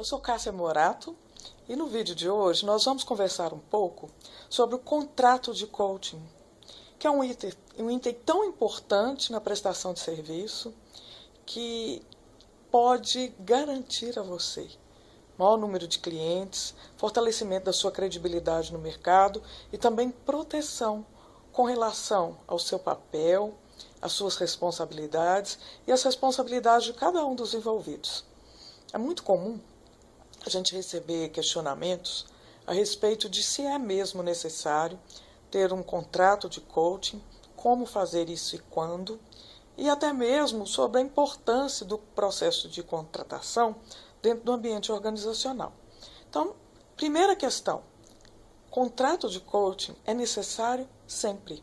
Eu sou Cássia Morato e no vídeo de hoje nós vamos conversar um pouco sobre o contrato de coaching, que é um item, um item tão importante na prestação de serviço que pode garantir a você maior número de clientes, fortalecimento da sua credibilidade no mercado e também proteção com relação ao seu papel, às suas responsabilidades e às responsabilidades de cada um dos envolvidos. É muito comum a gente receber questionamentos a respeito de se é mesmo necessário ter um contrato de coaching, como fazer isso e quando, e até mesmo sobre a importância do processo de contratação dentro do ambiente organizacional. Então, primeira questão: contrato de coaching é necessário sempre,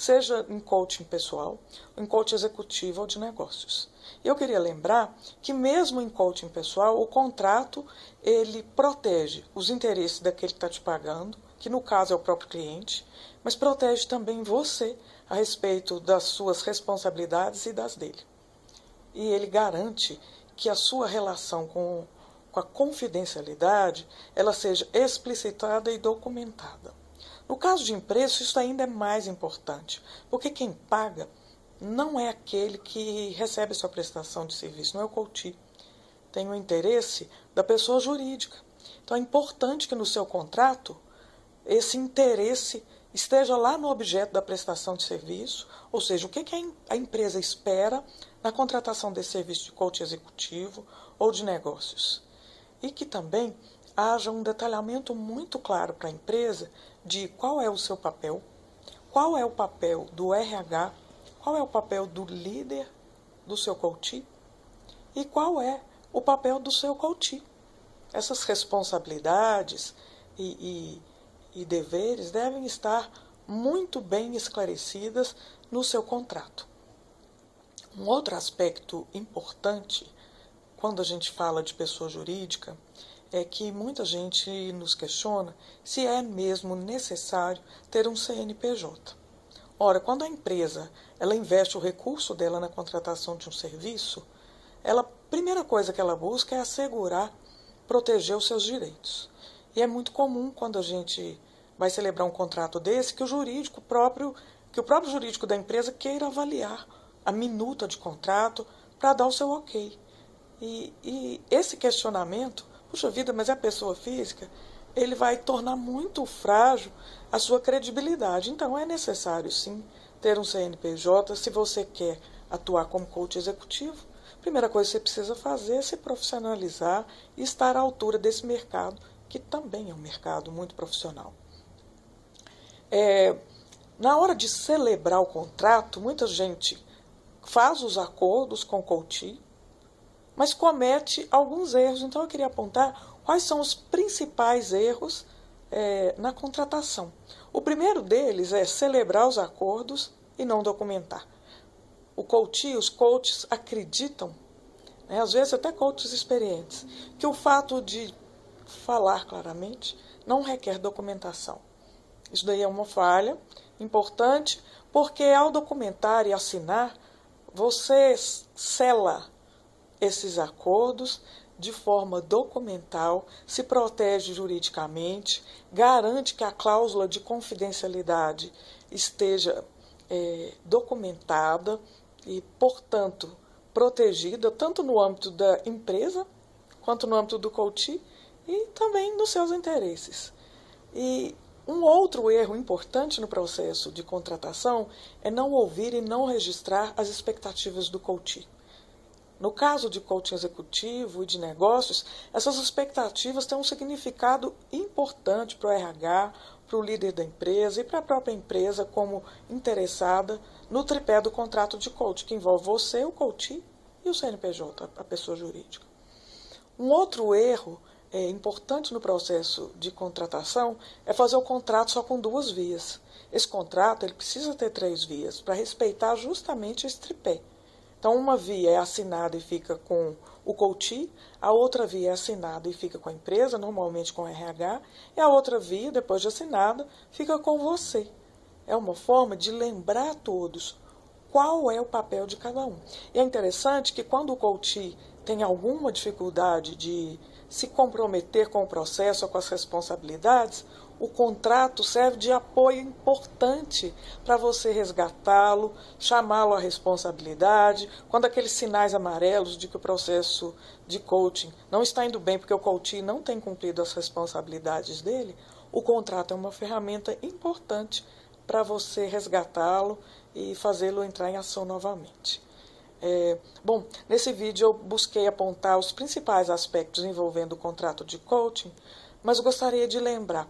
seja em coaching pessoal, em coaching executivo ou de negócios. Eu queria lembrar que mesmo em coaching pessoal, o contrato ele protege os interesses daquele que está te pagando, que no caso é o próprio cliente, mas protege também você a respeito das suas responsabilidades e das dele. E ele garante que a sua relação com, com a confidencialidade ela seja explicitada e documentada. No caso de empresa, isso ainda é mais importante, porque quem paga não é aquele que recebe a sua prestação de serviço, não é o coach. Tem o interesse da pessoa jurídica. Então é importante que no seu contrato esse interesse esteja lá no objeto da prestação de serviço, ou seja, o que, que a empresa espera na contratação desse serviço de coach executivo ou de negócios. E que também haja um detalhamento muito claro para a empresa de qual é o seu papel, qual é o papel do RH, qual é o papel do líder do seu coach e qual é o papel do seu coach. Essas responsabilidades e, e, e deveres devem estar muito bem esclarecidas no seu contrato. Um outro aspecto importante quando a gente fala de pessoa jurídica é que muita gente nos questiona se é mesmo necessário ter um CNPJ. Ora, quando a empresa ela investe o recurso dela na contratação de um serviço, ela, primeira coisa que ela busca é assegurar, proteger os seus direitos. E é muito comum quando a gente vai celebrar um contrato desse que o jurídico próprio, que o próprio jurídico da empresa queira avaliar a minuta de contrato para dar o seu ok. E, e esse questionamento, puxa vida, mas é pessoa física, ele vai tornar muito frágil a sua credibilidade. Então é necessário sim ter um CNPJ se você quer atuar como coach executivo. Primeira coisa que você precisa fazer é se profissionalizar e estar à altura desse mercado, que também é um mercado muito profissional. É, na hora de celebrar o contrato, muita gente faz os acordos com o coach, mas comete alguns erros. Então eu queria apontar quais são os principais erros é, na contratação. O primeiro deles é celebrar os acordos e não documentar. O coach, os coaches acreditam, né, às vezes até coaches experientes, que o fato de falar claramente não requer documentação. Isso daí é uma falha importante, porque ao documentar e assinar, você sela esses acordos de forma documental, se protege juridicamente, garante que a cláusula de confidencialidade esteja é, documentada e, portanto, protegida tanto no âmbito da empresa quanto no âmbito do coach e também nos seus interesses. E um outro erro importante no processo de contratação é não ouvir e não registrar as expectativas do coach. No caso de coaching executivo e de negócios, essas expectativas têm um significado importante para o RH, para o líder da empresa e para a própria empresa como interessada no tripé do contrato de coach, que envolve você, o coach e o CNPJ, a pessoa jurídica. Um outro erro é, importante no processo de contratação é fazer o contrato só com duas vias. Esse contrato ele precisa ter três vias para respeitar justamente esse tripé. Então, uma via é assinada e fica com o coach, a outra via é assinada e fica com a empresa, normalmente com o RH, e a outra via, depois de assinada, fica com você. É uma forma de lembrar a todos qual é o papel de cada um. E é interessante que quando o coach tem alguma dificuldade de se comprometer com o processo ou com as responsabilidades, o contrato serve de apoio importante para você resgatá-lo, chamá-lo à responsabilidade. Quando aqueles sinais amarelos de que o processo de coaching não está indo bem porque o coaching não tem cumprido as responsabilidades dele, o contrato é uma ferramenta importante para você resgatá-lo e fazê-lo entrar em ação novamente. É, bom, nesse vídeo eu busquei apontar os principais aspectos envolvendo o contrato de coaching, mas gostaria de lembrar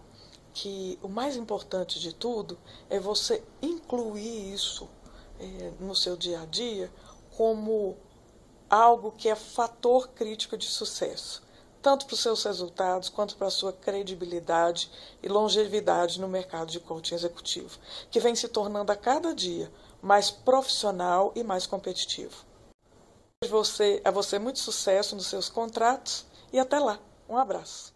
que o mais importante de tudo é você incluir isso é, no seu dia a dia como algo que é fator crítico de sucesso, tanto para os seus resultados quanto para a sua credibilidade e longevidade no mercado de coaching executivo, que vem se tornando a cada dia mais profissional e mais competitivo. Você, a você muito sucesso nos seus contratos e até lá. Um abraço.